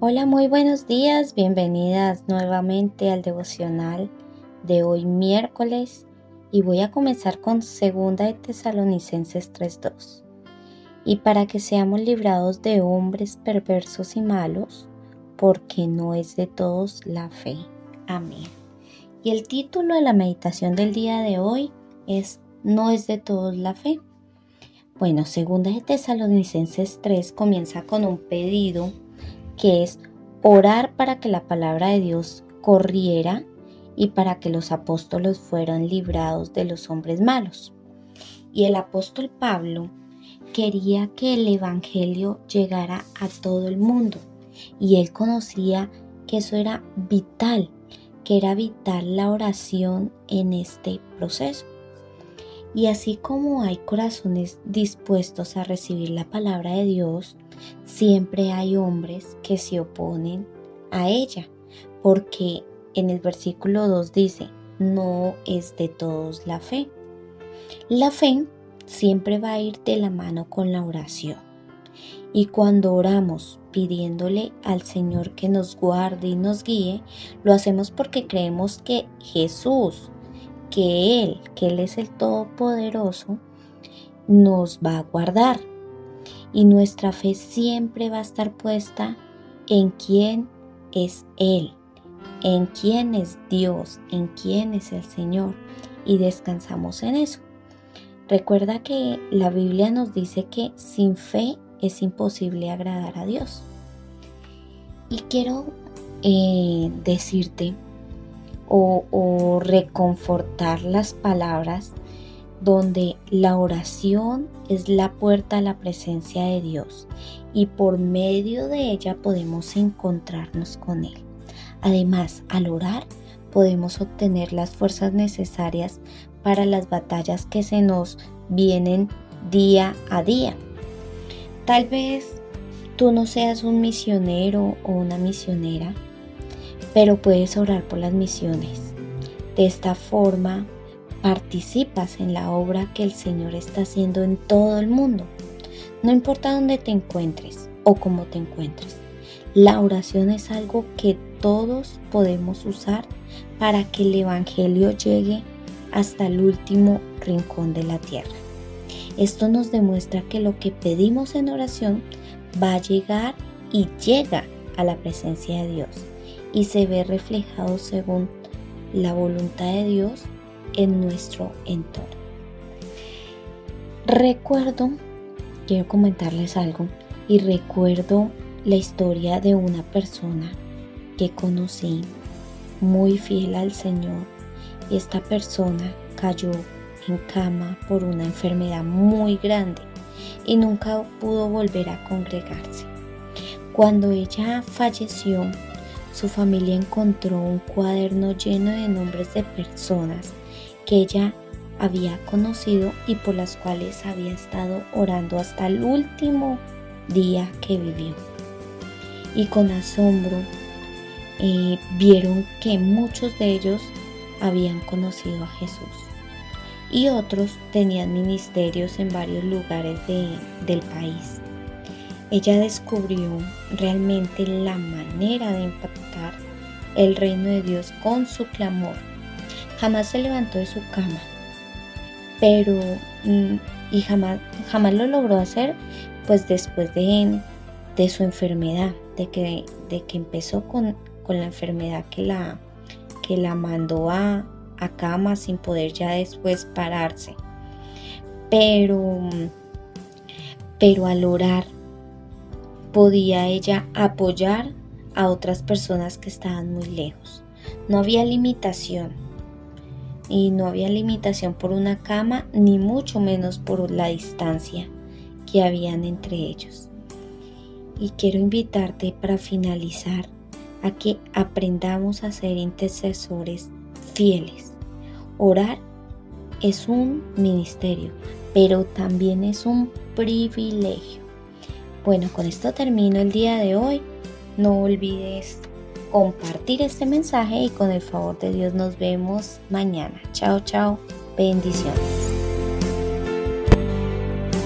Hola, muy buenos días, bienvenidas nuevamente al devocional de hoy miércoles y voy a comenzar con segunda de Tesalonicenses 3:2. Y para que seamos librados de hombres perversos y malos, porque no es de todos la fe. Amén. Y el título de la meditación del día de hoy es No es de todos la fe. Bueno, segunda de Tesalonicenses 3 comienza con un pedido que es orar para que la palabra de Dios corriera y para que los apóstoles fueran librados de los hombres malos. Y el apóstol Pablo quería que el Evangelio llegara a todo el mundo y él conocía que eso era vital, que era vital la oración en este proceso. Y así como hay corazones dispuestos a recibir la palabra de Dios, siempre hay hombres que se oponen a ella, porque en el versículo 2 dice, no es de todos la fe. La fe siempre va a ir de la mano con la oración. Y cuando oramos pidiéndole al Señor que nos guarde y nos guíe, lo hacemos porque creemos que Jesús, que Él, que Él es el Todopoderoso, nos va a guardar. Y nuestra fe siempre va a estar puesta en quién es Él, en quién es Dios, en quién es el Señor. Y descansamos en eso. Recuerda que la Biblia nos dice que sin fe es imposible agradar a Dios. Y quiero eh, decirte o, reconfortar las palabras donde la oración es la puerta a la presencia de Dios y por medio de ella podemos encontrarnos con Él. Además, al orar podemos obtener las fuerzas necesarias para las batallas que se nos vienen día a día. Tal vez tú no seas un misionero o una misionera, pero puedes orar por las misiones. De esta forma participas en la obra que el Señor está haciendo en todo el mundo. No importa dónde te encuentres o cómo te encuentres. La oración es algo que todos podemos usar para que el Evangelio llegue hasta el último rincón de la tierra. Esto nos demuestra que lo que pedimos en oración va a llegar y llega a la presencia de Dios y se ve reflejado según la voluntad de Dios en nuestro entorno. Recuerdo, quiero comentarles algo, y recuerdo la historia de una persona que conocí muy fiel al Señor y esta persona cayó en cama por una enfermedad muy grande y nunca pudo volver a congregarse. Cuando ella falleció, su familia encontró un cuaderno lleno de nombres de personas que ella había conocido y por las cuales había estado orando hasta el último día que vivió. Y con asombro eh, vieron que muchos de ellos habían conocido a Jesús y otros tenían ministerios en varios lugares del país. Ella descubrió realmente la manera de impactar el reino de Dios con su clamor. Jamás se levantó de su cama, pero mm, y jamás, jamás lo logró hacer pues después de, de su enfermedad, de que, de que empezó con, con la enfermedad que la, que la mandó a, a cama sin poder ya después pararse. Pero, pero al orar podía ella apoyar a otras personas que estaban muy lejos. No había limitación. Y no había limitación por una cama, ni mucho menos por la distancia que habían entre ellos. Y quiero invitarte para finalizar a que aprendamos a ser intercesores fieles. Orar es un ministerio, pero también es un privilegio. Bueno, con esto termino el día de hoy. No olvides compartir este mensaje y con el favor de Dios nos vemos mañana. Chao, chao. Bendiciones.